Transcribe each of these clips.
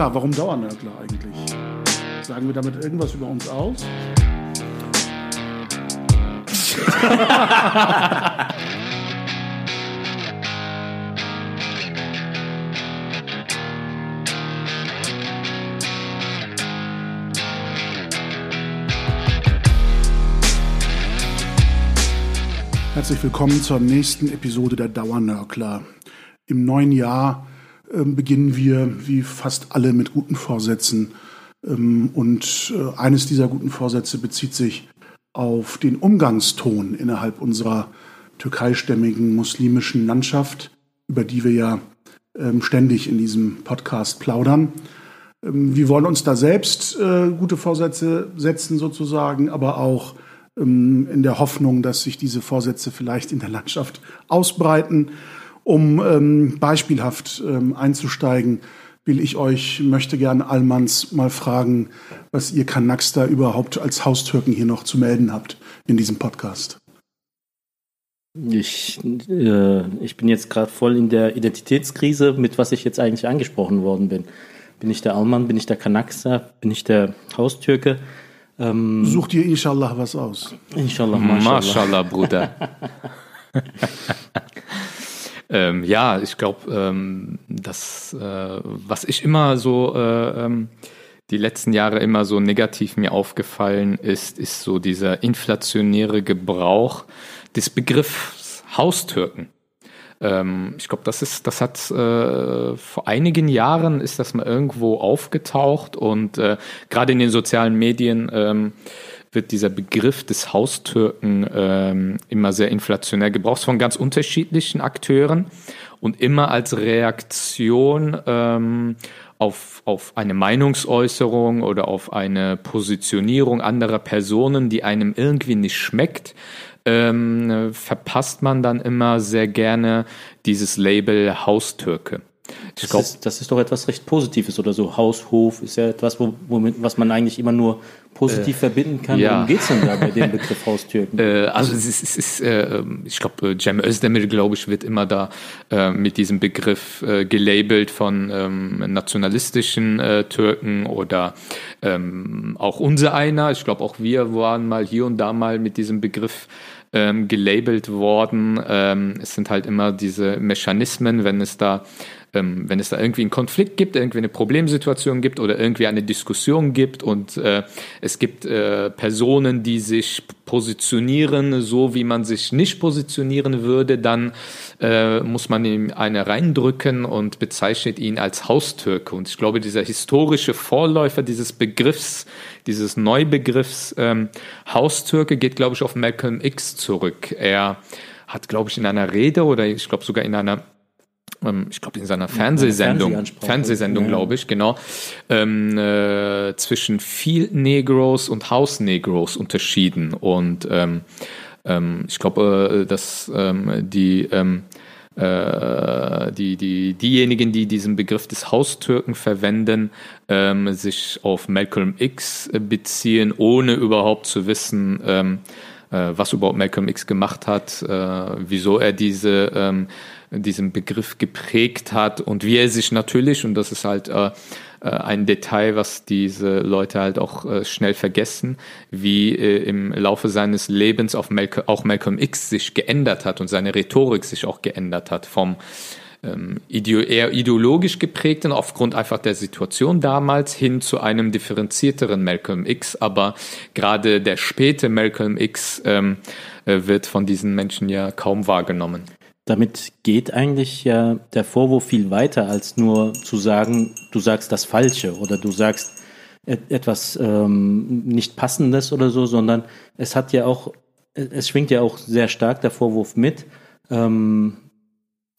Klar, warum Dauernörgler eigentlich? Sagen wir damit irgendwas über uns aus? Herzlich willkommen zur nächsten Episode der Dauernörkler. Im neuen Jahr beginnen wir, wie fast alle, mit guten Vorsätzen. Ähm, und äh, eines dieser guten Vorsätze bezieht sich auf den Umgangston innerhalb unserer türkeistämmigen muslimischen Landschaft, über die wir ja ähm, ständig in diesem Podcast plaudern. Ähm, wir wollen uns da selbst äh, gute Vorsätze setzen sozusagen, aber auch ähm, in der Hoffnung, dass sich diese Vorsätze vielleicht in der Landschaft ausbreiten. Um ähm, beispielhaft ähm, einzusteigen, will ich euch, möchte gern Allmanns mal fragen, was ihr Kanaks da überhaupt als Haustürken hier noch zu melden habt in diesem Podcast. Ich, äh, ich bin jetzt gerade voll in der Identitätskrise, mit was ich jetzt eigentlich angesprochen worden bin. Bin ich der Allmann, bin ich der Kanakster, bin ich der Haustürke? Ähm, Such dir inshallah was aus. Inshallah, mashallah. Mashallah, Bruder. ähm, ja, ich glaube, ähm, das, äh, was ich immer so äh, ähm, die letzten Jahre immer so negativ mir aufgefallen ist, ist so dieser inflationäre Gebrauch des Begriffs Haustürken. Ähm, ich glaube, das ist, das hat äh, vor einigen Jahren ist das mal irgendwo aufgetaucht und äh, gerade in den sozialen Medien ähm, wird dieser Begriff des Haustürken ähm, immer sehr inflationär gebraucht von ganz unterschiedlichen Akteuren und immer als Reaktion ähm, auf, auf eine Meinungsäußerung oder auf eine Positionierung anderer Personen, die einem irgendwie nicht schmeckt, ähm, verpasst man dann immer sehr gerne dieses Label Haustürke. Das, glaub, ist, das ist doch etwas recht Positives oder so. Haushof ist ja etwas, wo, womit, was man eigentlich immer nur positiv äh, verbinden kann. Ja. Worum geht es denn da bei dem Begriff Haustürken? Äh, also es ist, es ist äh, ich glaube, Cem Özdemir, glaube ich, wird immer da äh, mit diesem Begriff äh, gelabelt von ähm, nationalistischen äh, Türken oder ähm, auch unser einer. Ich glaube, auch wir waren mal hier und da mal mit diesem Begriff ähm, gelabelt worden. Ähm, es sind halt immer diese Mechanismen, wenn es da ähm, wenn es da irgendwie einen Konflikt gibt, irgendwie eine Problemsituation gibt oder irgendwie eine Diskussion gibt und äh, es gibt äh, Personen, die sich positionieren, so wie man sich nicht positionieren würde, dann äh, muss man ihm eine reindrücken und bezeichnet ihn als Haustürke. Und ich glaube, dieser historische Vorläufer dieses Begriffs, dieses Neubegriffs ähm, Haustürke geht, glaube ich, auf Malcolm X zurück. Er hat, glaube ich, in einer Rede oder ich glaube sogar in einer ähm, ich glaube in seiner Fernsehsendung, Fernsehsendung, ja. glaube ich, genau, ähm, äh, zwischen Field Negros und House Negros unterschieden. Und ähm, ähm, ich glaube, äh, dass ähm, die äh, die, die, diejenigen, die diesen Begriff des Haustürken verwenden, ähm, sich auf Malcolm X beziehen, ohne überhaupt zu wissen, ähm, äh, was überhaupt Malcolm X gemacht hat, äh, wieso er diese ähm, diesen Begriff geprägt hat und wie er sich natürlich, und das ist halt äh, äh, ein Detail, was diese Leute halt auch äh, schnell vergessen, wie äh, im Laufe seines Lebens auf Malcolm, auch Malcolm X sich geändert hat und seine Rhetorik sich auch geändert hat vom ähm, eher ideologisch geprägten, aufgrund einfach der Situation damals, hin zu einem differenzierteren Malcolm X. Aber gerade der späte Malcolm X ähm, äh, wird von diesen Menschen ja kaum wahrgenommen damit geht eigentlich ja der Vorwurf viel weiter, als nur zu sagen, du sagst das Falsche oder du sagst etwas ähm, nicht Passendes oder so, sondern es hat ja auch, es schwingt ja auch sehr stark der Vorwurf mit, ähm,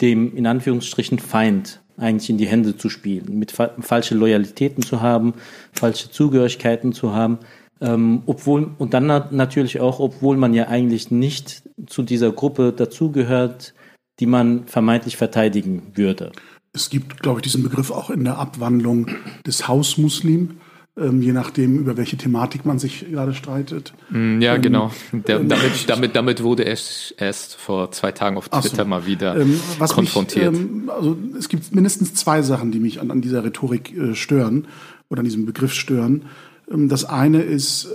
dem in Anführungsstrichen Feind eigentlich in die Hände zu spielen, mit fa falsche Loyalitäten zu haben, falsche Zugehörigkeiten zu haben. Ähm, obwohl, und dann natürlich auch, obwohl man ja eigentlich nicht zu dieser Gruppe dazugehört, die man vermeintlich verteidigen würde. Es gibt, glaube ich, diesen Begriff auch in der Abwandlung des Hausmuslim. ähm, je nachdem, über welche Thematik man sich gerade streitet. Mm, ja, ähm, genau. Der, ähm, damit, damit, damit wurde erst, erst vor zwei Tagen auf Twitter so. mal wieder ähm, konfrontiert. Mich, ähm, also es gibt mindestens zwei Sachen, die mich an, an dieser Rhetorik äh, stören oder an diesem Begriff stören. Ähm, das eine ist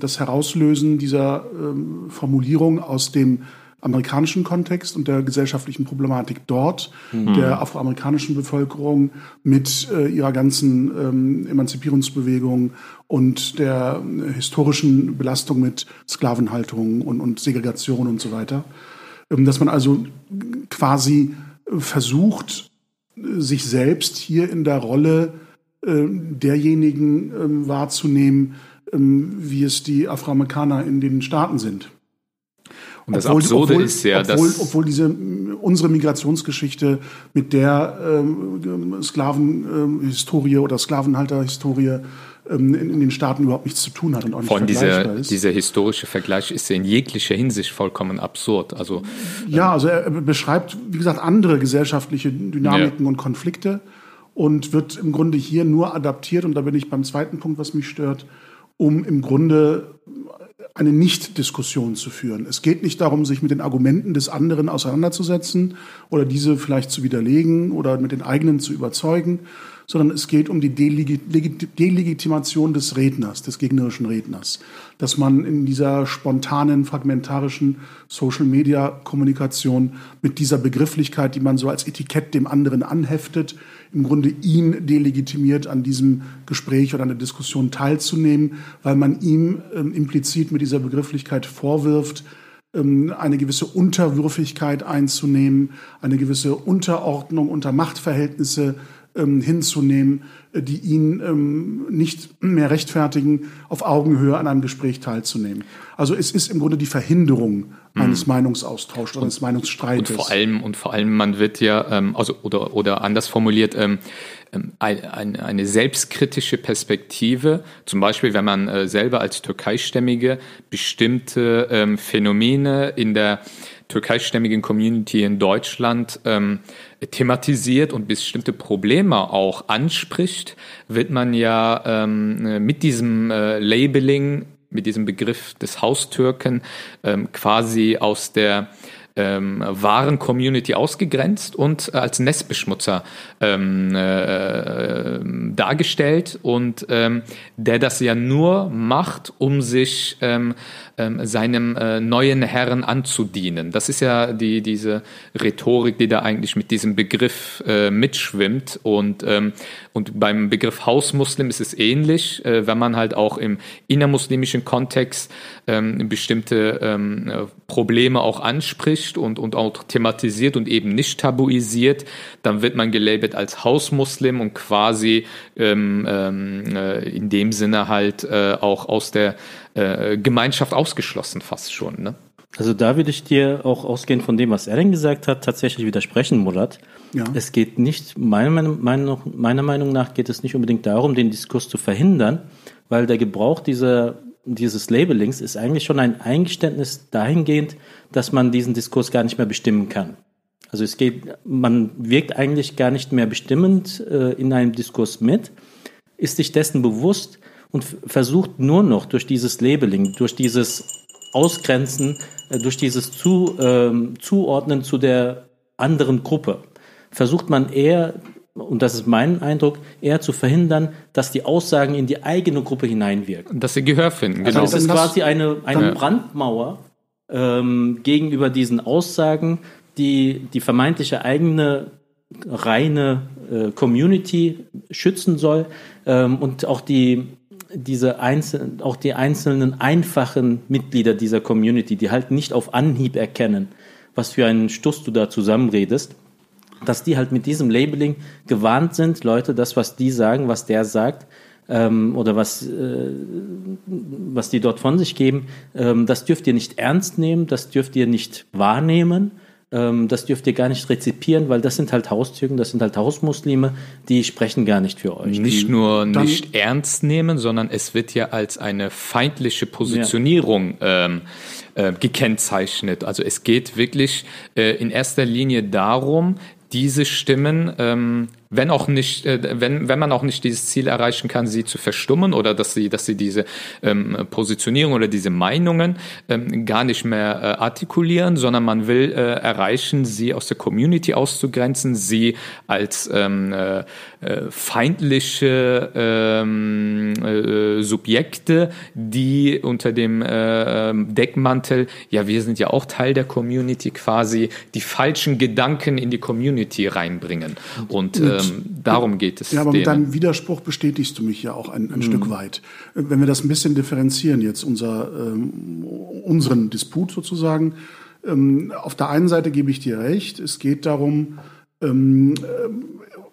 das Herauslösen dieser Formulierung aus dem amerikanischen Kontext und der gesellschaftlichen Problematik dort, mhm. der afroamerikanischen Bevölkerung mit äh, ihrer ganzen ähm, Emanzipierungsbewegung und der äh, historischen Belastung mit Sklavenhaltung und, und Segregation und so weiter. Ähm, dass man also quasi versucht, sich selbst hier in der Rolle äh, derjenigen ähm, wahrzunehmen, ähm, wie es die Afroamerikaner in den Staaten sind. Und das obwohl, Absurde obwohl, ist ja, obwohl, dass obwohl diese unsere Migrationsgeschichte mit der ähm, Sklavenhistorie ähm, oder Sklavenhalterhistorie ähm, in, in, den Staaten überhaupt nichts zu tun hat und auch nicht Vor allem dieser, ist. dieser historische Vergleich ist ja in jeglicher Hinsicht vollkommen absurd. Also ja, also er beschreibt, wie gesagt, andere gesellschaftliche Dynamiken ja. und Konflikte und wird im Grunde hier nur adaptiert und da bin ich beim zweiten Punkt, was mich stört, um im Grunde eine Nicht-Diskussion zu führen. Es geht nicht darum, sich mit den Argumenten des anderen auseinanderzusetzen oder diese vielleicht zu widerlegen oder mit den eigenen zu überzeugen, sondern es geht um die Delegitimation des Redners, des gegnerischen Redners. Dass man in dieser spontanen, fragmentarischen Social-Media-Kommunikation mit dieser Begrifflichkeit, die man so als Etikett dem anderen anheftet, im Grunde ihn delegitimiert, an diesem Gespräch oder an der Diskussion teilzunehmen, weil man ihm ähm, implizit mit dieser Begrifflichkeit vorwirft, ähm, eine gewisse Unterwürfigkeit einzunehmen, eine gewisse Unterordnung unter Machtverhältnisse ähm, hinzunehmen, äh, die ihn ähm, nicht mehr rechtfertigen, auf Augenhöhe an einem Gespräch teilzunehmen. Also es ist im Grunde die Verhinderung mhm. eines Meinungsaustauschs oder eines Meinungsstreites. Und vor allem, und vor allem, man wird ja, ähm, also oder oder anders formuliert, ähm, ähm eine, eine selbstkritische Perspektive, zum Beispiel, wenn man äh, selber als Türkeistämmige bestimmte ähm, Phänomene in der türkeistämmigen Community in Deutschland ähm, thematisiert und bestimmte Probleme auch anspricht, wird man ja ähm, mit diesem äh, Labeling, mit diesem Begriff des Haustürken ähm, quasi aus der ähm, wahren Community ausgegrenzt und als Nestbeschmutzer ähm, äh, dargestellt. Und ähm, der das ja nur macht, um sich ähm, ähm, seinem äh, neuen Herrn anzudienen. Das ist ja die, diese Rhetorik, die da eigentlich mit diesem Begriff äh, mitschwimmt. Und, ähm, und beim Begriff Hausmuslim ist es ähnlich, äh, wenn man halt auch im innermuslimischen Kontext ähm, bestimmte ähm, äh, Probleme auch anspricht und, und auch thematisiert und eben nicht tabuisiert, dann wird man gelabelt als Hausmuslim und quasi ähm, ähm, äh, in dem Sinne halt äh, auch aus der äh, Gemeinschaft ausgeschlossen fast schon. Ne? Also da würde ich dir auch ausgehend von dem, was er denn gesagt hat, tatsächlich widersprechen, Murat. Ja. Es geht nicht, meiner Meinung, meiner Meinung nach geht es nicht unbedingt darum, den Diskurs zu verhindern, weil der Gebrauch dieser, dieses Labelings ist eigentlich schon ein Eingeständnis dahingehend, dass man diesen Diskurs gar nicht mehr bestimmen kann. Also es geht, man wirkt eigentlich gar nicht mehr bestimmend äh, in einem Diskurs mit, ist sich dessen bewusst, und versucht nur noch durch dieses Labeling, durch dieses Ausgrenzen, äh, durch dieses zu, ähm, Zuordnen zu der anderen Gruppe, versucht man eher, und das ist mein Eindruck, eher zu verhindern, dass die Aussagen in die eigene Gruppe hineinwirken. Dass sie Gehör finden, genau. Also es ist quasi eine, eine Brandmauer ähm, gegenüber diesen Aussagen, die die vermeintliche eigene reine äh, Community schützen soll ähm, und auch die diese einzelnen, auch die einzelnen einfachen Mitglieder dieser Community, die halt nicht auf Anhieb erkennen, was für einen Stuss du da zusammenredest, dass die halt mit diesem Labeling gewarnt sind, Leute, das, was die sagen, was der sagt, ähm, oder was, äh, was die dort von sich geben, ähm, das dürft ihr nicht ernst nehmen, das dürft ihr nicht wahrnehmen ähm, das dürft ihr gar nicht rezipieren, weil das sind halt Haustürken, das sind halt Hausmuslime, die sprechen gar nicht für euch. Nicht nur nicht ernst nehmen, sondern es wird ja als eine feindliche Positionierung ja. ähm, äh, gekennzeichnet. Also es geht wirklich äh, in erster Linie darum, diese Stimmen ähm, wenn auch nicht, äh, wenn, wenn man auch nicht dieses Ziel erreichen kann, sie zu verstummen oder dass sie, dass sie diese ähm, Positionierung oder diese Meinungen ähm, gar nicht mehr äh, artikulieren, sondern man will äh, erreichen, sie aus der Community auszugrenzen, sie als ähm, äh, äh feindliche ähm, äh, Subjekte, die unter dem äh, Deckmantel, ja, wir sind ja auch Teil der Community quasi, die falschen Gedanken in die Community reinbringen. Und äh, ähm, darum geht es. Ja, aber denen. mit deinem Widerspruch bestätigst du mich ja auch ein, ein mhm. Stück weit. Wenn wir das ein bisschen differenzieren, jetzt unser, ähm, unseren Disput sozusagen. Ähm, auf der einen Seite gebe ich dir recht, es geht darum, ähm, äh,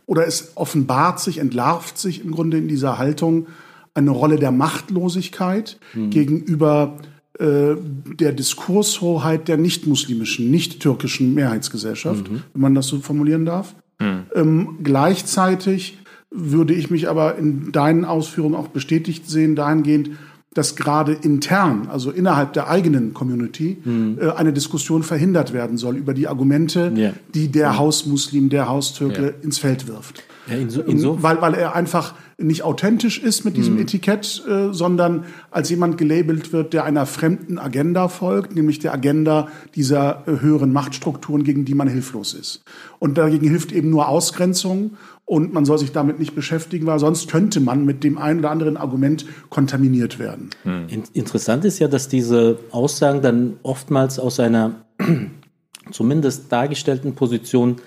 oder es offenbart sich, entlarvt sich im Grunde in dieser Haltung eine Rolle der Machtlosigkeit mhm. gegenüber äh, der Diskurshoheit der nicht-muslimischen, nicht-türkischen Mehrheitsgesellschaft, mhm. wenn man das so formulieren darf. Mhm. Ähm, gleichzeitig würde ich mich aber in deinen Ausführungen auch bestätigt sehen, dahingehend, dass gerade intern, also innerhalb der eigenen Community, mhm. äh, eine Diskussion verhindert werden soll über die Argumente, yeah. die der ja. Hausmuslim, der Haustürke yeah. ins Feld wirft. Ja, inso, inso. Weil, weil er einfach nicht authentisch ist mit diesem mhm. Etikett, äh, sondern als jemand gelabelt wird, der einer fremden Agenda folgt, nämlich der Agenda dieser äh, höheren Machtstrukturen, gegen die man hilflos ist. Und dagegen hilft eben nur Ausgrenzung und man soll sich damit nicht beschäftigen, weil sonst könnte man mit dem einen oder anderen Argument kontaminiert werden. Mhm. Interessant ist ja, dass diese Aussagen dann oftmals aus einer zumindest dargestellten Position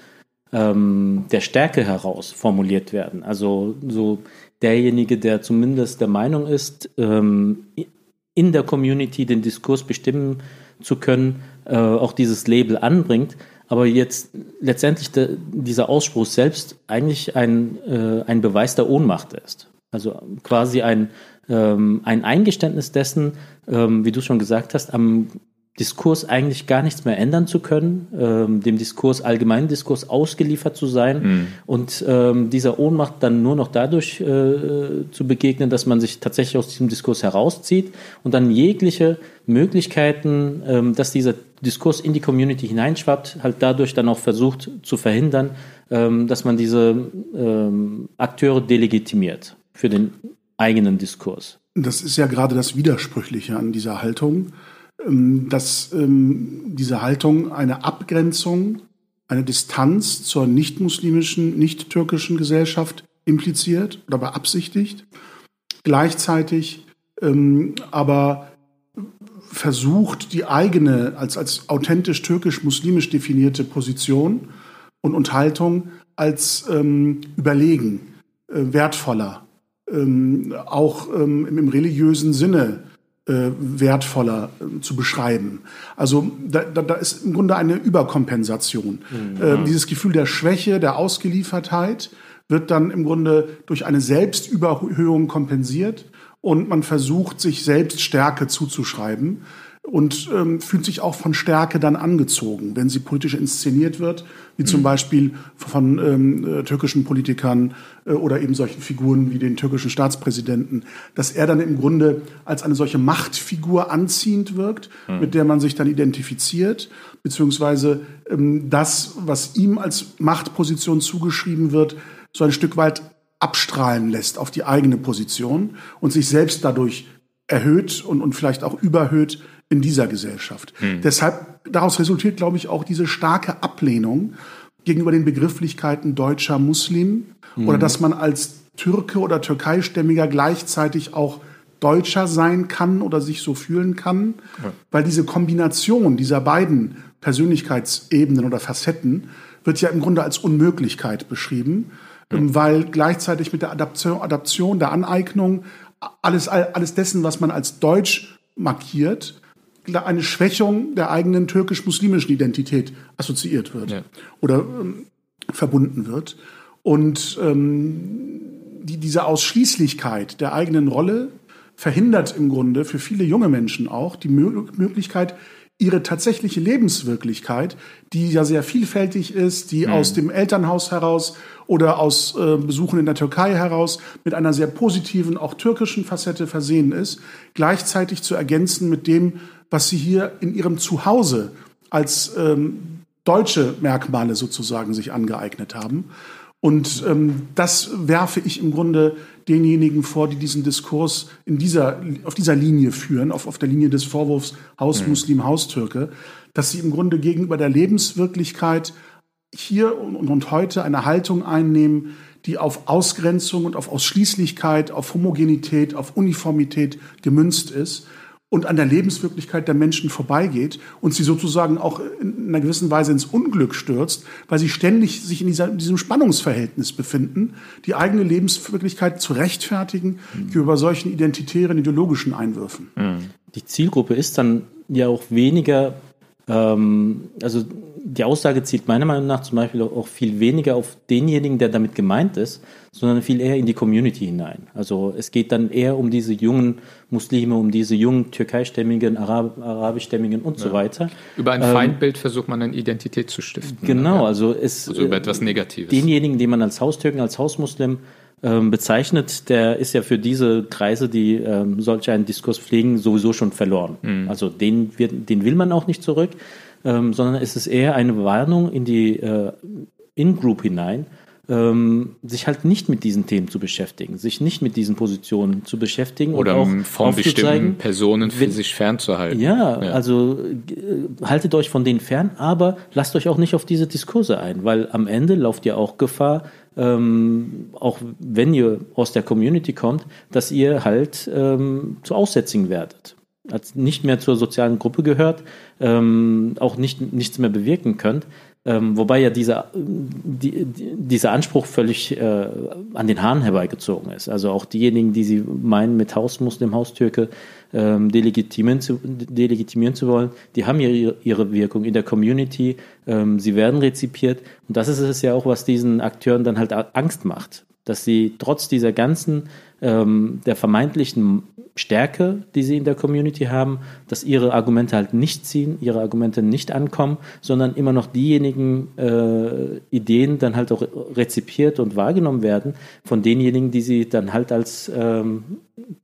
ähm, der Stärke heraus formuliert werden. Also so derjenige, der zumindest der Meinung ist, ähm, in der Community den Diskurs bestimmen zu können, äh, auch dieses Label anbringt. Aber jetzt letztendlich de, dieser Ausspruch selbst eigentlich ein, äh, ein Beweis der Ohnmacht ist. Also quasi ein, ähm, ein Eingeständnis dessen, ähm, wie du schon gesagt hast, am Diskurs eigentlich gar nichts mehr ändern zu können, ähm, dem Diskurs, allgemeinen Diskurs ausgeliefert zu sein mhm. und ähm, dieser Ohnmacht dann nur noch dadurch äh, zu begegnen, dass man sich tatsächlich aus diesem Diskurs herauszieht und dann jegliche Möglichkeiten, ähm, dass dieser Diskurs in die Community hineinschwappt, halt dadurch dann auch versucht zu verhindern, ähm, dass man diese ähm, Akteure delegitimiert für den eigenen Diskurs. Das ist ja gerade das Widersprüchliche an dieser Haltung dass ähm, diese Haltung eine Abgrenzung, eine Distanz zur nicht-muslimischen, nicht-türkischen Gesellschaft impliziert oder beabsichtigt, gleichzeitig ähm, aber versucht, die eigene als, als authentisch türkisch-muslimisch definierte Position und, und Haltung als ähm, überlegen, äh, wertvoller, ähm, auch ähm, im religiösen Sinne wertvoller äh, zu beschreiben. Also da, da, da ist im Grunde eine Überkompensation. Mhm. Äh, dieses Gefühl der Schwäche, der Ausgeliefertheit wird dann im Grunde durch eine Selbstüberhöhung kompensiert und man versucht, sich selbst Stärke zuzuschreiben und ähm, fühlt sich auch von Stärke dann angezogen, wenn sie politisch inszeniert wird, wie zum mhm. Beispiel von ähm, äh, türkischen Politikern äh, oder eben solchen Figuren wie den türkischen Staatspräsidenten, dass er dann im Grunde als eine solche Machtfigur anziehend wirkt, mhm. mit der man sich dann identifiziert, beziehungsweise ähm, das, was ihm als Machtposition zugeschrieben wird, so ein Stück weit abstrahlen lässt auf die eigene Position und sich selbst dadurch erhöht und, und vielleicht auch überhöht in dieser Gesellschaft. Hm. Deshalb, daraus resultiert, glaube ich, auch diese starke Ablehnung gegenüber den Begrifflichkeiten deutscher Muslim hm. oder dass man als Türke oder Türkeistämmiger gleichzeitig auch Deutscher sein kann oder sich so fühlen kann, ja. weil diese Kombination dieser beiden Persönlichkeitsebenen oder Facetten wird ja im Grunde als Unmöglichkeit beschrieben, ja. weil gleichzeitig mit der Adaption, Adaption, der Aneignung alles, alles dessen, was man als Deutsch markiert, eine Schwächung der eigenen türkisch-muslimischen Identität assoziiert wird ja. oder ähm, verbunden wird. Und ähm, die, diese Ausschließlichkeit der eigenen Rolle verhindert im Grunde für viele junge Menschen auch die Möglichkeit, ihre tatsächliche Lebenswirklichkeit, die ja sehr vielfältig ist, die mhm. aus dem Elternhaus heraus oder aus äh, Besuchen in der Türkei heraus mit einer sehr positiven, auch türkischen Facette versehen ist, gleichzeitig zu ergänzen mit dem, was sie hier in ihrem Zuhause als ähm, deutsche Merkmale sozusagen sich angeeignet haben. Und ähm, das werfe ich im Grunde denjenigen vor, die diesen Diskurs in dieser, auf dieser Linie führen, auf, auf der Linie des Vorwurfs Hausmuslim, Haustürke, dass sie im Grunde gegenüber der Lebenswirklichkeit hier und, und heute eine Haltung einnehmen, die auf Ausgrenzung und auf Ausschließlichkeit, auf Homogenität, auf Uniformität gemünzt ist und an der Lebenswirklichkeit der Menschen vorbeigeht und sie sozusagen auch in einer gewissen Weise ins Unglück stürzt, weil sie ständig sich in, dieser, in diesem Spannungsverhältnis befinden, die eigene Lebenswirklichkeit zu rechtfertigen mhm. gegenüber solchen identitären, ideologischen Einwürfen. Mhm. Die Zielgruppe ist dann ja auch weniger ähm, also die Aussage zielt meiner Meinung nach zum Beispiel auch viel weniger auf denjenigen, der damit gemeint ist, sondern viel eher in die Community hinein. Also es geht dann eher um diese jungen Muslime, um diese jungen türkeistämmigen, Arab arabischstämmigen und ja. so weiter. Über ein ähm, Feindbild versucht man eine Identität zu stiften. Genau, also es also über etwas Negatives. Denjenigen, den man als Haustürken, als Hausmuslim ähm, bezeichnet, der ist ja für diese Kreise, die ähm, solch einen Diskurs pflegen, sowieso schon verloren. Mhm. Also den, wird, den will man auch nicht zurück, ähm, sondern es ist eher eine Warnung in die äh, In-Group hinein, ähm, sich halt nicht mit diesen Themen zu beschäftigen, sich nicht mit diesen Positionen zu beschäftigen oder auch von bestimmten Personen für wenn, sich fernzuhalten. Ja, ja, also äh, haltet euch von denen fern, aber lasst euch auch nicht auf diese Diskurse ein, weil am Ende lauft ihr auch Gefahr, ähm, auch wenn ihr aus der Community kommt, dass ihr halt ähm, zu Aussätzigen werdet. Als nicht mehr zur sozialen Gruppe gehört, ähm, auch nicht, nichts mehr bewirken könnt. Ähm, wobei ja dieser, die, dieser Anspruch völlig äh, an den Haaren herbeigezogen ist. Also auch diejenigen, die sie meinen, mit Hausmuslim, Haustürke ähm, delegitimieren, zu, delegitimieren zu wollen, die haben ihre, ihre Wirkung in der Community, ähm, sie werden rezipiert. Und das ist es ja auch, was diesen Akteuren dann halt Angst macht, dass sie trotz dieser ganzen, ähm, der vermeintlichen Stärke, die sie in der Community haben, dass ihre Argumente halt nicht ziehen, ihre Argumente nicht ankommen, sondern immer noch diejenigen äh, Ideen dann halt auch rezipiert und wahrgenommen werden von denjenigen, die sie dann halt als ähm,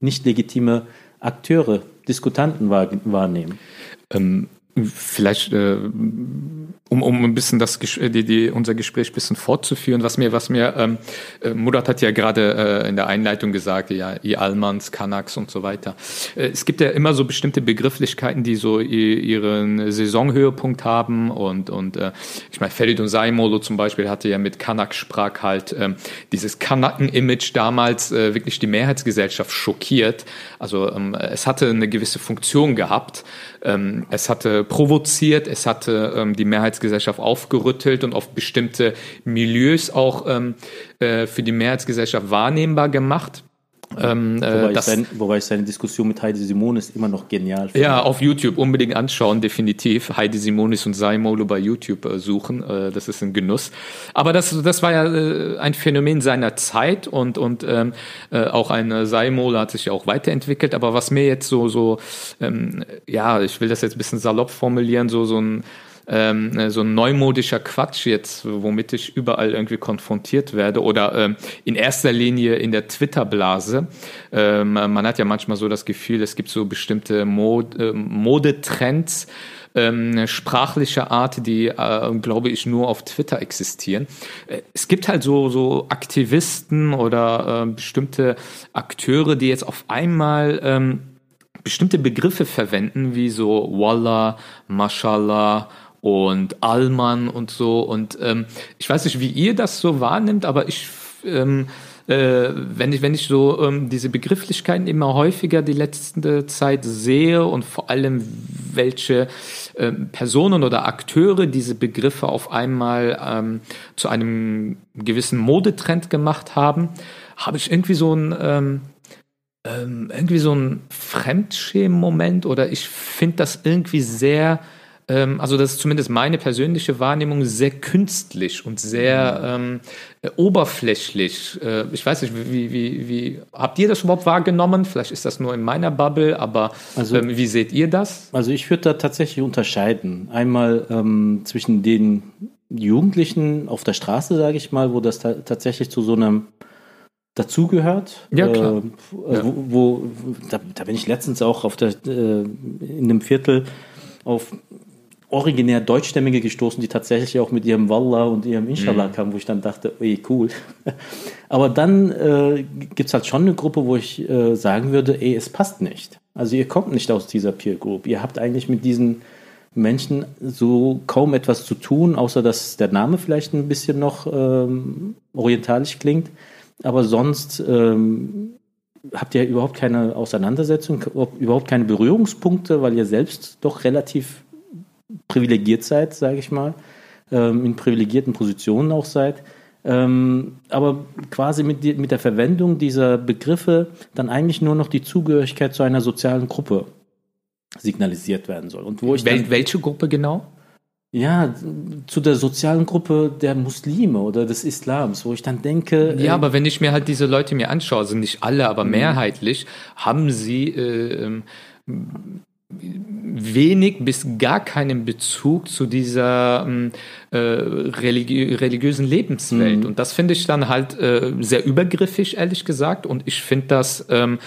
nicht legitime Akteure, Diskutanten wahrnehmen. Ähm, vielleicht äh, um, um ein bisschen das äh, die, die, unser Gespräch ein bisschen fortzuführen, was mir, was mir, ähm, äh, Murat hat ja gerade äh, in der Einleitung gesagt, ja, i Almans, Kanaks und so weiter. Äh, es gibt ja immer so bestimmte Begrifflichkeiten, die so ihren Saisonhöhepunkt haben und, und äh, ich meine, Ferid und Saimolo zum Beispiel hatte ja mit Kanak-Sprach halt äh, dieses Kanaken-Image damals äh, wirklich die Mehrheitsgesellschaft schockiert. Also ähm, es hatte eine gewisse Funktion gehabt, ähm, es hatte provoziert, es hatte ähm, die Mehrheitsgesellschaft aufgerüttelt und auf bestimmte Milieus auch ähm, äh, für die Mehrheitsgesellschaft wahrnehmbar gemacht. Ähm, äh, wobei, das, ich sein, wobei, ich seine Diskussion mit Heidi Simonis immer noch genial finde. Ja, auf YouTube unbedingt anschauen, definitiv. Heidi Simonis und Saimolo bei YouTube äh, suchen, äh, das ist ein Genuss. Aber das, das war ja äh, ein Phänomen seiner Zeit und, und ähm, äh, auch ein Saimolo hat sich ja auch weiterentwickelt. Aber was mir jetzt so, so ähm, ja, ich will das jetzt ein bisschen salopp formulieren, so, so ein ähm, äh, so ein neumodischer Quatsch jetzt, womit ich überall irgendwie konfrontiert werde oder ähm, in erster Linie in der Twitter-Blase. Ähm, man hat ja manchmal so das Gefühl, es gibt so bestimmte Mod äh, Modetrends, ähm, sprachlicher Art, die, äh, glaube ich, nur auf Twitter existieren. Äh, es gibt halt so, so Aktivisten oder äh, bestimmte Akteure, die jetzt auf einmal ähm, bestimmte Begriffe verwenden, wie so Wallah, Mashallah, und Allmann und so. Und ähm, ich weiß nicht, wie ihr das so wahrnimmt, aber ich, ähm, äh, wenn ich, wenn ich so ähm, diese Begrifflichkeiten immer häufiger die letzte Zeit sehe und vor allem welche ähm, Personen oder Akteure diese Begriffe auf einmal ähm, zu einem gewissen Modetrend gemacht haben, habe ich irgendwie so ein ähm, ähm, irgendwie so ein Fremdschämen-Moment oder ich finde das irgendwie sehr ähm, also das ist zumindest meine persönliche Wahrnehmung, sehr künstlich und sehr ähm, äh, oberflächlich. Äh, ich weiß nicht, wie, wie, wie habt ihr das überhaupt wahrgenommen? Vielleicht ist das nur in meiner Bubble, aber also, ähm, wie seht ihr das? Also ich würde da tatsächlich unterscheiden. Einmal ähm, zwischen den Jugendlichen auf der Straße, sage ich mal, wo das ta tatsächlich zu so einem dazugehört. Ja, klar. Äh, ja. Wo, wo da, da, bin ich letztens auch auf der, äh, in einem Viertel auf originär Deutschstämmige gestoßen, die tatsächlich auch mit ihrem Wallah und ihrem Inshallah mhm. kamen, wo ich dann dachte, ey, cool. Aber dann äh, gibt es halt schon eine Gruppe, wo ich äh, sagen würde, ey, es passt nicht. Also ihr kommt nicht aus dieser Peer Group. Ihr habt eigentlich mit diesen Menschen so kaum etwas zu tun, außer dass der Name vielleicht ein bisschen noch ähm, orientalisch klingt. Aber sonst ähm, habt ihr überhaupt keine Auseinandersetzung, überhaupt keine Berührungspunkte, weil ihr selbst doch relativ privilegiert seid, sage ich mal, ähm, in privilegierten Positionen auch seid. Ähm, aber quasi mit, mit der Verwendung dieser Begriffe dann eigentlich nur noch die Zugehörigkeit zu einer sozialen Gruppe signalisiert werden soll. Und wo ich Wel welche Gruppe genau? Ja, zu der sozialen Gruppe der Muslime oder des Islams, wo ich dann denke. Ja, äh, aber wenn ich mir halt diese Leute mir anschaue, sind nicht alle, aber mhm. mehrheitlich, haben sie äh, ähm, wenig bis gar keinen Bezug zu dieser ähm, äh, religi religiösen Lebenswelt. Mhm. Und das finde ich dann halt äh, sehr übergriffig, ehrlich gesagt. Und ich finde das. Ähm,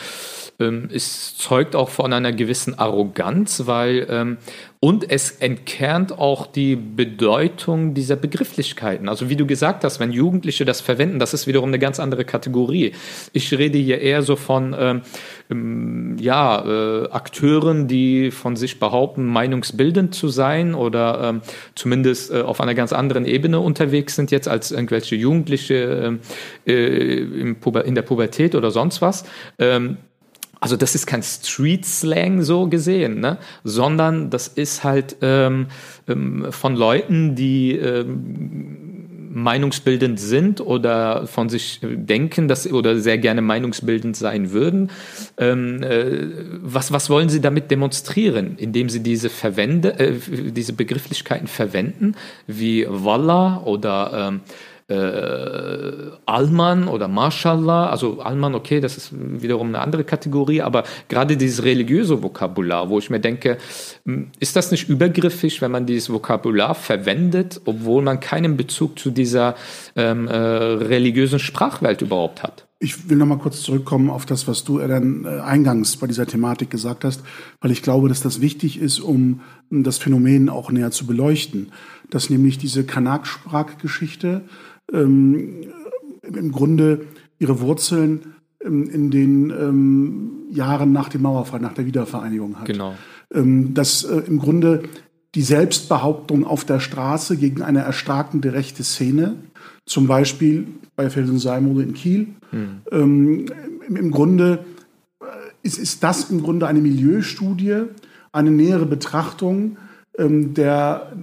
ähm, es zeugt auch von einer gewissen Arroganz, weil ähm, und es entkernt auch die Bedeutung dieser Begrifflichkeiten. Also wie du gesagt hast, wenn Jugendliche das verwenden, das ist wiederum eine ganz andere Kategorie. Ich rede hier eher so von ähm, ähm ja äh, Akteuren, die von sich behaupten, meinungsbildend zu sein oder ähm, zumindest äh, auf einer ganz anderen Ebene unterwegs sind jetzt als irgendwelche Jugendliche äh, äh in der Pubertät oder sonst was. Ähm, also das ist kein Street-Slang so gesehen, ne? sondern das ist halt ähm, ähm, von Leuten, die ähm, meinungsbildend sind oder von sich denken, dass oder sehr gerne meinungsbildend sein würden. Ähm, äh, was, was wollen sie damit demonstrieren, indem sie diese verwende, äh, diese Begrifflichkeiten verwenden, wie Wallah oder ähm, äh, Alman oder Mashallah, also Alman, okay, das ist wiederum eine andere Kategorie, aber gerade dieses religiöse Vokabular, wo ich mir denke, hm, ist das nicht übergriffig, wenn man dieses Vokabular verwendet, obwohl man keinen Bezug zu dieser ähm, äh, religiösen Sprachwelt überhaupt hat? Ich will noch mal kurz zurückkommen auf das, was du dann äh, eingangs bei dieser Thematik gesagt hast, weil ich glaube, dass das wichtig ist, um das Phänomen auch näher zu beleuchten. Dass nämlich diese Kanak-Sprachgeschichte ähm, im Grunde ihre Wurzeln ähm, in den ähm, Jahren nach dem Mauerfall, nach der Wiedervereinigung hat. Genau. Ähm, dass äh, im Grunde die Selbstbehauptung auf der Straße gegen eine erstarkende rechte Szene, zum Beispiel bei Felsen Seimode in Kiel, mhm. ähm, im Grunde äh, ist, ist das im Grunde eine Milieustudie, eine nähere Betrachtung ähm, der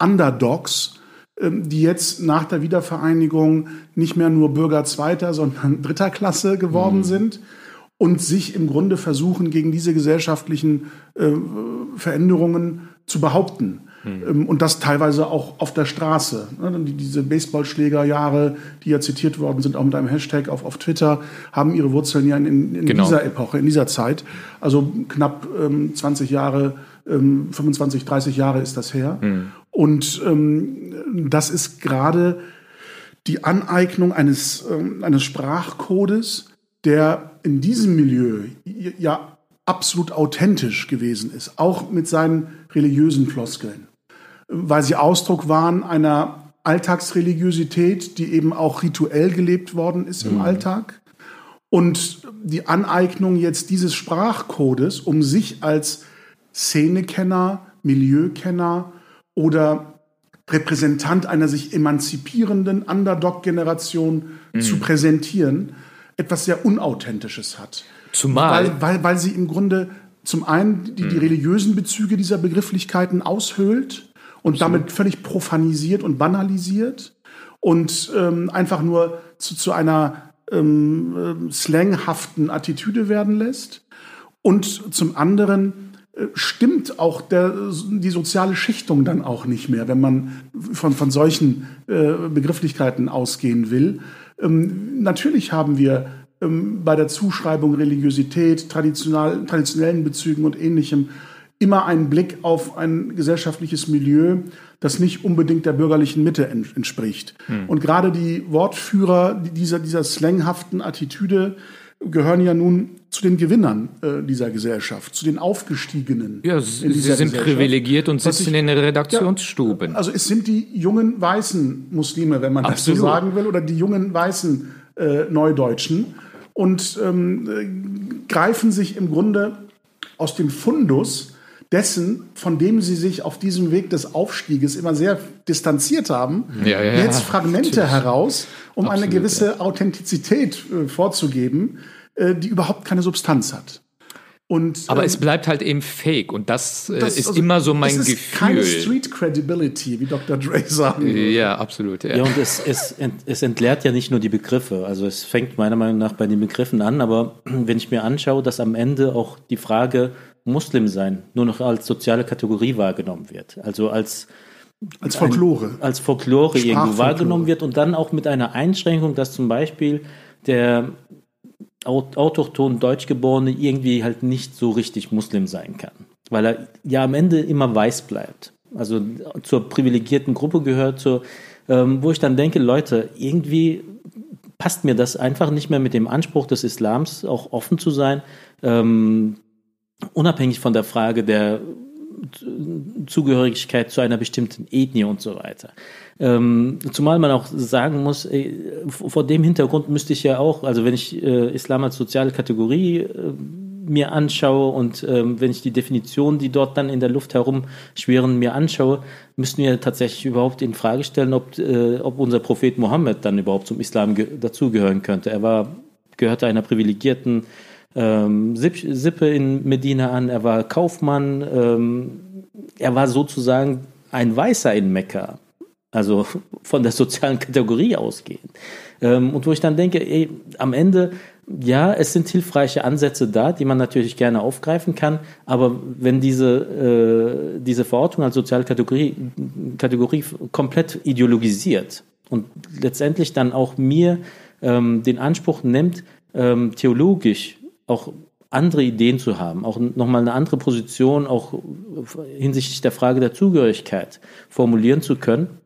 Underdogs, ähm, die jetzt nach der Wiedervereinigung nicht mehr nur Bürger zweiter, sondern dritter Klasse geworden mhm. sind und sich im Grunde versuchen, gegen diese gesellschaftlichen äh, Veränderungen zu behaupten. Mhm. Und das teilweise auch auf der Straße. Ne? Diese Baseballschlägerjahre, die ja zitiert worden sind, auch mit einem Hashtag auf, auf Twitter, haben ihre Wurzeln ja in, in genau. dieser Epoche, in dieser Zeit. Also knapp ähm, 20 Jahre, ähm, 25, 30 Jahre ist das her. Mhm. Und ähm, das ist gerade die Aneignung eines, ähm, eines Sprachcodes, der in diesem Milieu ja absolut authentisch gewesen ist, auch mit seinen religiösen Floskeln, weil sie Ausdruck waren einer Alltagsreligiosität, die eben auch rituell gelebt worden ist im mhm. Alltag. Und die Aneignung jetzt dieses Sprachcodes, um sich als Szenekenner, Milieukenner, oder Repräsentant einer sich emanzipierenden Underdog-Generation mhm. zu präsentieren, etwas sehr Unauthentisches hat. Zumal. Weil, weil, weil sie im Grunde zum einen die, die mhm. religiösen Bezüge dieser Begrifflichkeiten aushöhlt und damit völlig profanisiert und banalisiert und ähm, einfach nur zu, zu einer ähm, äh, slanghaften Attitüde werden lässt. Und zum anderen stimmt auch der, die soziale Schichtung dann auch nicht mehr, wenn man von, von solchen äh, Begrifflichkeiten ausgehen will. Ähm, natürlich haben wir ähm, bei der Zuschreibung Religiosität, traditionell, traditionellen Bezügen und ähnlichem immer einen Blick auf ein gesellschaftliches Milieu, das nicht unbedingt der bürgerlichen Mitte entspricht. Hm. Und gerade die Wortführer dieser, dieser slanghaften Attitüde gehören ja nun zu zu den Gewinnern äh, dieser Gesellschaft, zu den Aufgestiegenen. Ja, sie sind privilegiert und sitzen ich, in den Redaktionsstuben. Ja, also es sind die jungen weißen Muslime, wenn man Absolut. das so sagen will, oder die jungen weißen äh, Neudeutschen und ähm, äh, greifen sich im Grunde aus dem Fundus dessen, von dem sie sich auf diesem Weg des Aufstieges immer sehr distanziert haben, ja, ja, jetzt Fragmente natürlich. heraus, um Absolut, eine gewisse Authentizität äh, vorzugeben, äh, die überhaupt keine Substanz hat. Und, Aber ähm, es bleibt halt eben fake und das, äh, das ist also, immer so mein es ist Gefühl. Keine Street Credibility, wie Dr. Dre sagen würde. Ja, absolut. Ja, ja und es, es, es entleert ja nicht nur die Begriffe. Also es fängt meiner Meinung nach bei den Begriffen an, aber wenn ich mir anschaue, dass am Ende auch die Frage Muslim sein nur noch als soziale Kategorie wahrgenommen wird. Also als als Folklore. Ein, als Folklore irgendwo wahrgenommen wird und dann auch mit einer Einschränkung, dass zum Beispiel der autochton Deutschgeborene irgendwie halt nicht so richtig Muslim sein kann. Weil er ja am Ende immer weiß bleibt. Also zur privilegierten Gruppe gehört, zur, ähm, wo ich dann denke, Leute, irgendwie passt mir das einfach nicht mehr mit dem Anspruch des Islams, auch offen zu sein, ähm, unabhängig von der Frage der Zugehörigkeit zu einer bestimmten Ethnie und so weiter. Ähm, zumal man auch sagen muss, ey, vor dem Hintergrund müsste ich ja auch, also wenn ich äh, Islam als soziale Kategorie äh, mir anschaue und ähm, wenn ich die Definitionen, die dort dann in der Luft herumschweren, mir anschaue, müssten wir tatsächlich überhaupt in Frage stellen, ob, äh, ob unser Prophet Mohammed dann überhaupt zum Islam dazugehören könnte. Er war, gehörte einer privilegierten ähm, Sippe in Medina an, er war Kaufmann, ähm, er war sozusagen ein Weißer in Mekka, also von der sozialen Kategorie ausgehend. Ähm, und wo ich dann denke, ey, am Ende, ja, es sind hilfreiche Ansätze da, die man natürlich gerne aufgreifen kann, aber wenn diese, äh, diese Verortung als soziale Kategorie, Kategorie komplett ideologisiert und letztendlich dann auch mir ähm, den Anspruch nimmt, ähm, theologisch auch andere Ideen zu haben, auch nochmal eine andere Position auch hinsichtlich der Frage der Zugehörigkeit formulieren zu können,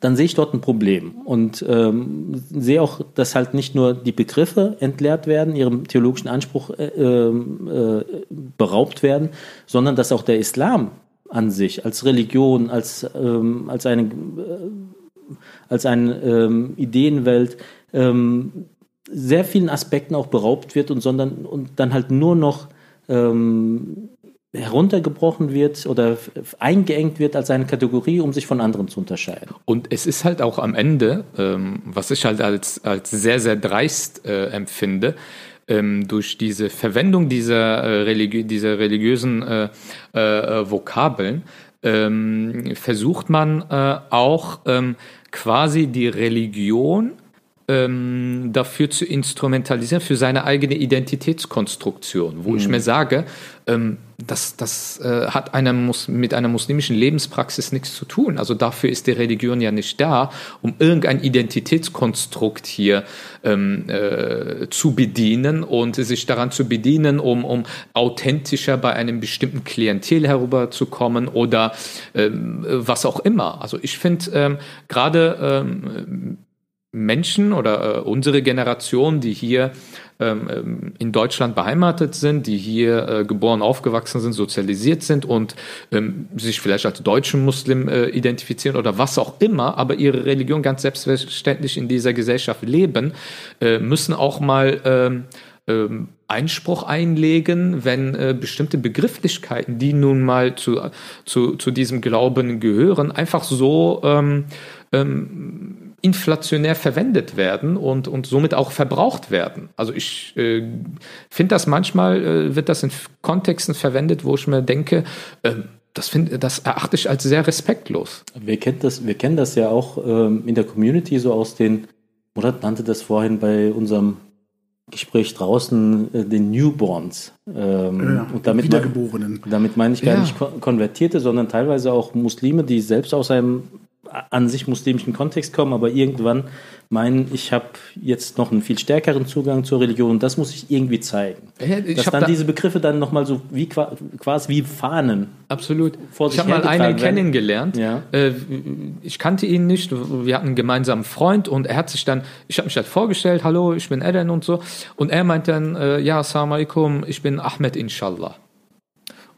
dann sehe ich dort ein Problem. Und ähm, sehe auch, dass halt nicht nur die Begriffe entleert werden, ihrem theologischen Anspruch äh, äh, beraubt werden, sondern dass auch der Islam an sich als Religion, als, ähm, als eine, äh, als eine ähm, Ideenwelt ähm, sehr vielen Aspekten auch beraubt wird und sondern und dann halt nur noch ähm, heruntergebrochen wird oder eingeengt wird als eine Kategorie, um sich von anderen zu unterscheiden. Und es ist halt auch am Ende, ähm, was ich halt als, als sehr, sehr dreist äh, empfinde, ähm, durch diese Verwendung dieser, äh, religi dieser religiösen äh, äh Vokabeln, ähm, versucht man äh, auch ähm, quasi die Religion ähm, dafür zu instrumentalisieren, für seine eigene Identitätskonstruktion, wo mhm. ich mir sage, ähm, das, das äh, hat eine, mit einer muslimischen Lebenspraxis nichts zu tun. Also dafür ist die Religion ja nicht da, um irgendein Identitätskonstrukt hier ähm, äh, zu bedienen und sich daran zu bedienen, um, um authentischer bei einem bestimmten Klientel herüberzukommen oder ähm, was auch immer. Also ich finde ähm, gerade ähm, Menschen oder äh, unsere Generation, die hier ähm, ähm, in Deutschland beheimatet sind, die hier äh, geboren, aufgewachsen sind, sozialisiert sind und ähm, sich vielleicht als deutschen Muslim äh, identifizieren oder was auch immer, aber ihre Religion ganz selbstverständlich in dieser Gesellschaft leben, äh, müssen auch mal ähm, ähm, Einspruch einlegen, wenn äh, bestimmte Begrifflichkeiten, die nun mal zu, zu, zu diesem Glauben gehören, einfach so ähm, ähm, inflationär verwendet werden und, und somit auch verbraucht werden. Also ich äh, finde das manchmal, äh, wird das in Kontexten verwendet, wo ich mir denke, äh, das, find, das erachte ich als sehr respektlos. Wir kennen das, wir kennen das ja auch ähm, in der Community so aus den, Murat nannte das vorhin bei unserem Gespräch draußen äh, den Newborns. Ähm, ja, und damit, Wiedergeborenen. damit meine ich gar ja. nicht Konvertierte, sondern teilweise auch Muslime, die selbst aus einem an sich muslimischen Kontext kommen, aber irgendwann meinen, ich habe jetzt noch einen viel stärkeren Zugang zur Religion. Das muss ich irgendwie zeigen. Ich Dass dann da- diese Begriffe dann nochmal so wie qua- quasi wie Fahnen. Absolut. Vor ich habe mal einen kennengelernt. Ja. Äh, ich kannte ihn nicht. Wir hatten einen gemeinsamen Freund und er hat sich dann, ich habe mich halt vorgestellt, hallo, ich bin Eden und so. Und er meint dann, äh, ja, assalamu alaikum, ich bin Ahmed, inshallah.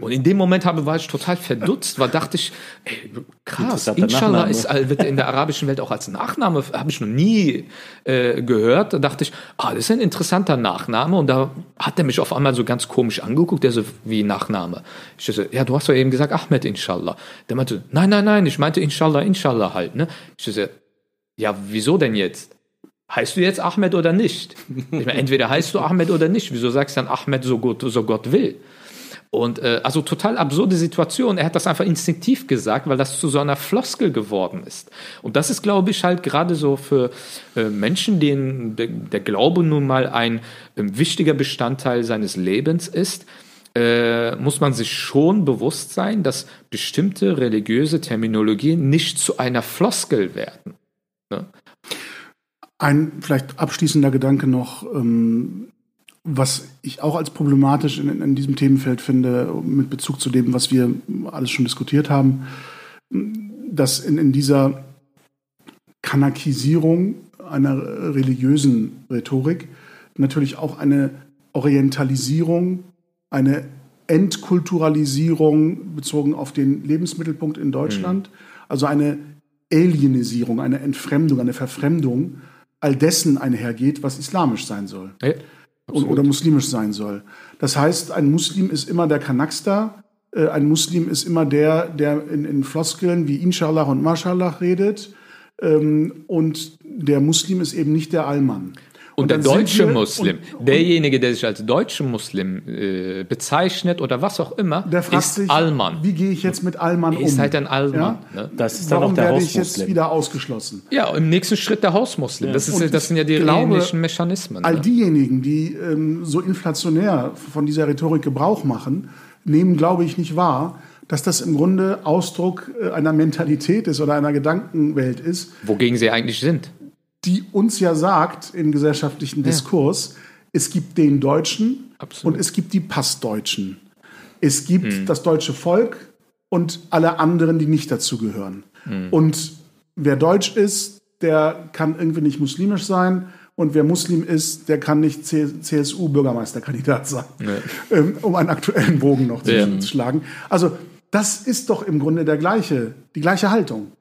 Und in dem Moment habe, war ich total verdutzt, weil dachte ich, ey, krass, Inshallah ist, wird in der arabischen Welt auch als Nachname, habe ich noch nie äh, gehört. Da dachte ich, ah, das ist ein interessanter Nachname. Und da hat er mich auf einmal so ganz komisch angeguckt, der so, wie Nachname. Ich so, ja, du hast doch eben gesagt Ahmed, Inshallah. Der meinte, nein, nein, nein, ich meinte Inshallah, Inshallah halt. Ne? Ich so, ja, wieso denn jetzt? Heißt du jetzt Ahmed oder nicht? Ich meine, entweder heißt du Ahmed oder nicht. Wieso sagst du dann Ahmed, so Gott, so Gott will? Und äh, also total absurde Situation. Er hat das einfach instinktiv gesagt, weil das zu so einer Floskel geworden ist. Und das ist, glaube ich, halt gerade so für äh, Menschen, denen der, der Glaube nun mal ein ähm, wichtiger Bestandteil seines Lebens ist, äh, muss man sich schon bewusst sein, dass bestimmte religiöse Terminologien nicht zu einer Floskel werden. Ne? Ein vielleicht abschließender Gedanke noch, ähm, was ich auch als problematisch in, in diesem Themenfeld finde, mit Bezug zu dem, was wir alles schon diskutiert haben, dass in, in dieser Kanakisierung einer religiösen Rhetorik natürlich auch eine Orientalisierung, eine Entkulturalisierung bezogen auf den Lebensmittelpunkt in Deutschland, also eine Alienisierung, eine Entfremdung, eine Verfremdung all dessen einhergeht, was islamisch sein soll. Ja, und, oder muslimisch sein soll. Das heißt, ein Muslim ist immer der Kanakster, äh, ein Muslim ist immer der, der in, in Floskeln wie Inshallah und Mashallah redet, ähm, und der Muslim ist eben nicht der Allmann. Und, der dann sind deutsche wir- Muslim, und- derjenige, der sich als deutscher Muslim äh, bezeichnet oder was auch immer, Der fragt ist sich, Allmann. wie gehe ich jetzt mit Allmann um? Ist halt ein Allmann. Ja? Ne? Das ist dann Warum auch der werde ich jetzt wieder ausgeschlossen? Ja, im nächsten Schritt der Hausmuslim. Das, ist, Und das sind ja die ähnlichen Mechanismen. All Ne? diejenigen, die ähm, so inflationär von dieser Rhetorik Gebrauch machen, nehmen, glaube ich, nicht wahr, dass das im Grunde Ausdruck äh, einer Mentalität ist oder einer Gedankenwelt ist, Wogegen sie eigentlich sind. Die uns ja sagt im gesellschaftlichen Diskurs, es gibt den Deutschen Absolut. und es gibt die Passdeutschen. Es gibt das deutsche Volk und alle anderen, die nicht dazugehören. Und wer deutsch ist, der kann irgendwie nicht muslimisch sein. Und wer Muslim ist, der kann nicht CSU-Bürgermeisterkandidat sein, ähm, um einen aktuellen Bogen noch zu Ja. schlagen. Also das ist doch im Grunde der gleiche, die gleiche Haltung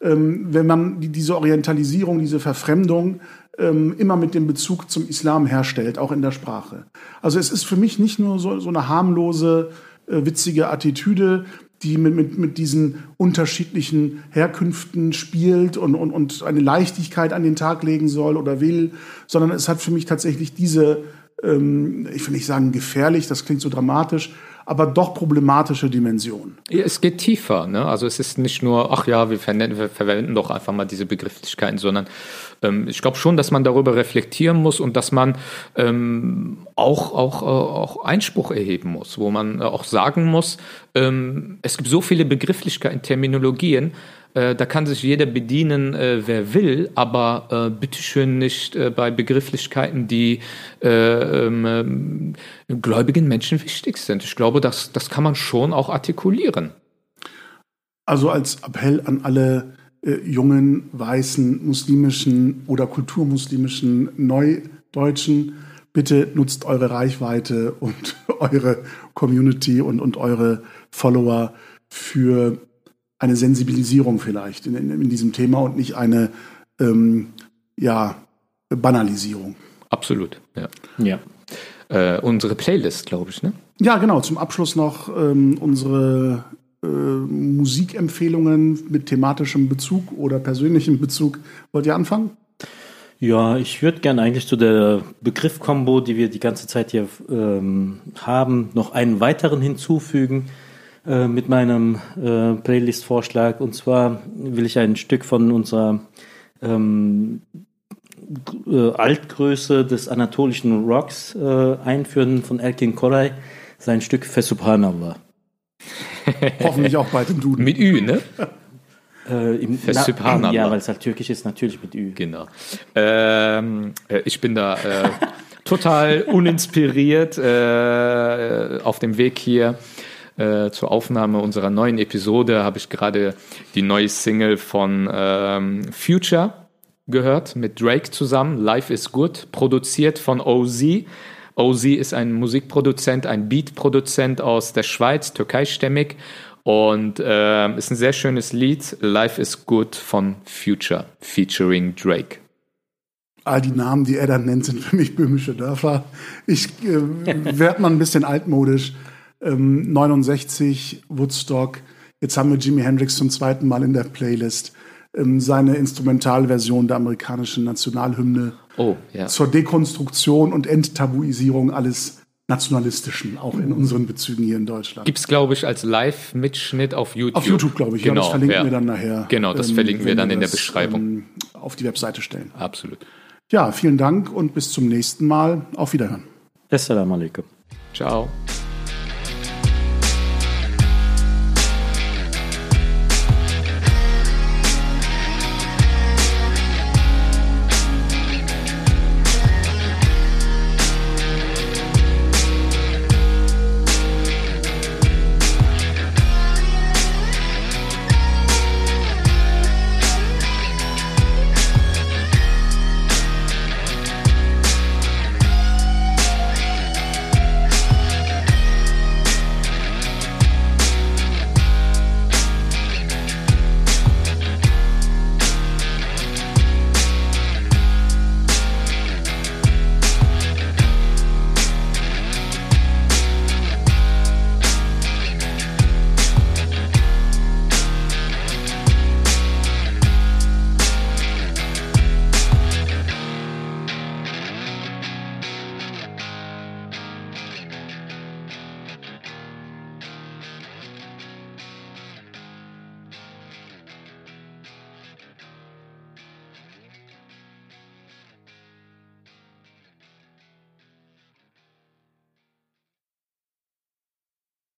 ähm, wenn man die, diese Orientalisierung, diese Verfremdung ähm, immer mit dem Bezug zum Islam herstellt, auch in der Sprache. Also es ist für mich nicht nur so, so eine harmlose, äh, witzige Attitüde, die mit, mit, mit diesen unterschiedlichen Herkünften spielt und, und, und eine Leichtigkeit an den Tag legen soll oder will, sondern es hat für mich tatsächlich diese, ähm, ich will nicht sagen gefährlich, das klingt so dramatisch, aber doch problematische Dimension. Es geht tiefer. Ne? Also es ist nicht nur, ach ja, wir, verwenden, wir verwenden doch einfach mal diese Begrifflichkeiten, sondern ähm, ich glaube schon, dass man darüber reflektieren muss und dass man ähm, auch, auch, äh, auch Einspruch erheben muss, wo man äh, auch sagen muss, ähm, es gibt so viele Begrifflichkeiten, Terminologien, äh, da kann sich jeder bedienen, äh, wer will, aber äh, bitteschön nicht äh, bei Begrifflichkeiten, die äh, ähm, ähm, gläubigen Menschen wichtig sind. Ich glaube, das, das kann man schon auch artikulieren. Also als Appell an alle jungen, weißen, muslimischen oder kulturmuslimischen Neudeutschen, bitte nutzt eure Reichweite und eure Community und, und eure Follower für eine Sensibilisierung vielleicht in, in, in diesem Thema und nicht eine ähm, ja, Banalisierung. Absolut, ja. Ja. Äh, unsere Playlist, glaube ich, ne? Ja, genau. Zum Abschluss noch ähm, unsere äh, Musikempfehlungen mit thematischem Bezug oder persönlichem Bezug. Wollt ihr anfangen? Ja, ich würde gerne eigentlich zu der Begriffkombo, die wir die ganze Zeit hier ähm, haben, noch einen weiteren hinzufügen äh, mit meinem äh, Playlist-Vorschlag. Und zwar will ich ein Stück von unserer ähm, äh, Altgröße des anatolischen Rocks äh, einführen von Erkin Koray, sein Stück Fesubhanallah. Hoffentlich auch bald im Duden. Mit Ü, ne? Äh, im, na, ja, weil es halt türkisch ist, natürlich mit Ü. Genau. Ähm, äh, ich bin da äh, total uninspiriert äh, auf dem Weg hier äh, zur Aufnahme unserer neuen Episode. Habe ich gerade die neue Single von ähm, Future gehört mit Drake zusammen. Life is Good, produziert von OZ. OZ ist ein Musikproduzent, ein Beatproduzent aus der Schweiz, türkeistämmig und äh, ist ein sehr schönes Lied, Life is Good von Future, featuring Drake. All die Namen, die er dann nennt, sind für mich böhmische Dörfer. Ich äh, werde mal ein bisschen altmodisch. Ähm, 69, Woodstock. Jetzt haben wir Jimi Hendrix zum zweiten Mal in der Playlist. Ähm, seine Instrumentalversion der amerikanischen Nationalhymne. Oh, ja. Zur Dekonstruktion und Enttabuisierung alles nationalistischen, auch in unseren Bezügen hier in Deutschland. Gibt es, glaube ich, als Live-Mitschnitt auf YouTube. Auf YouTube, glaube ich. Genau, ja, das verlinken ja. wir dann nachher. Genau, das ähm, verlinken wir dann in der das, Beschreibung. Ähm, auf die Webseite stellen. Absolut. Ja, vielen Dank und bis zum nächsten Mal. Auf Wiederhören. Assalamu alaikum. Ciao.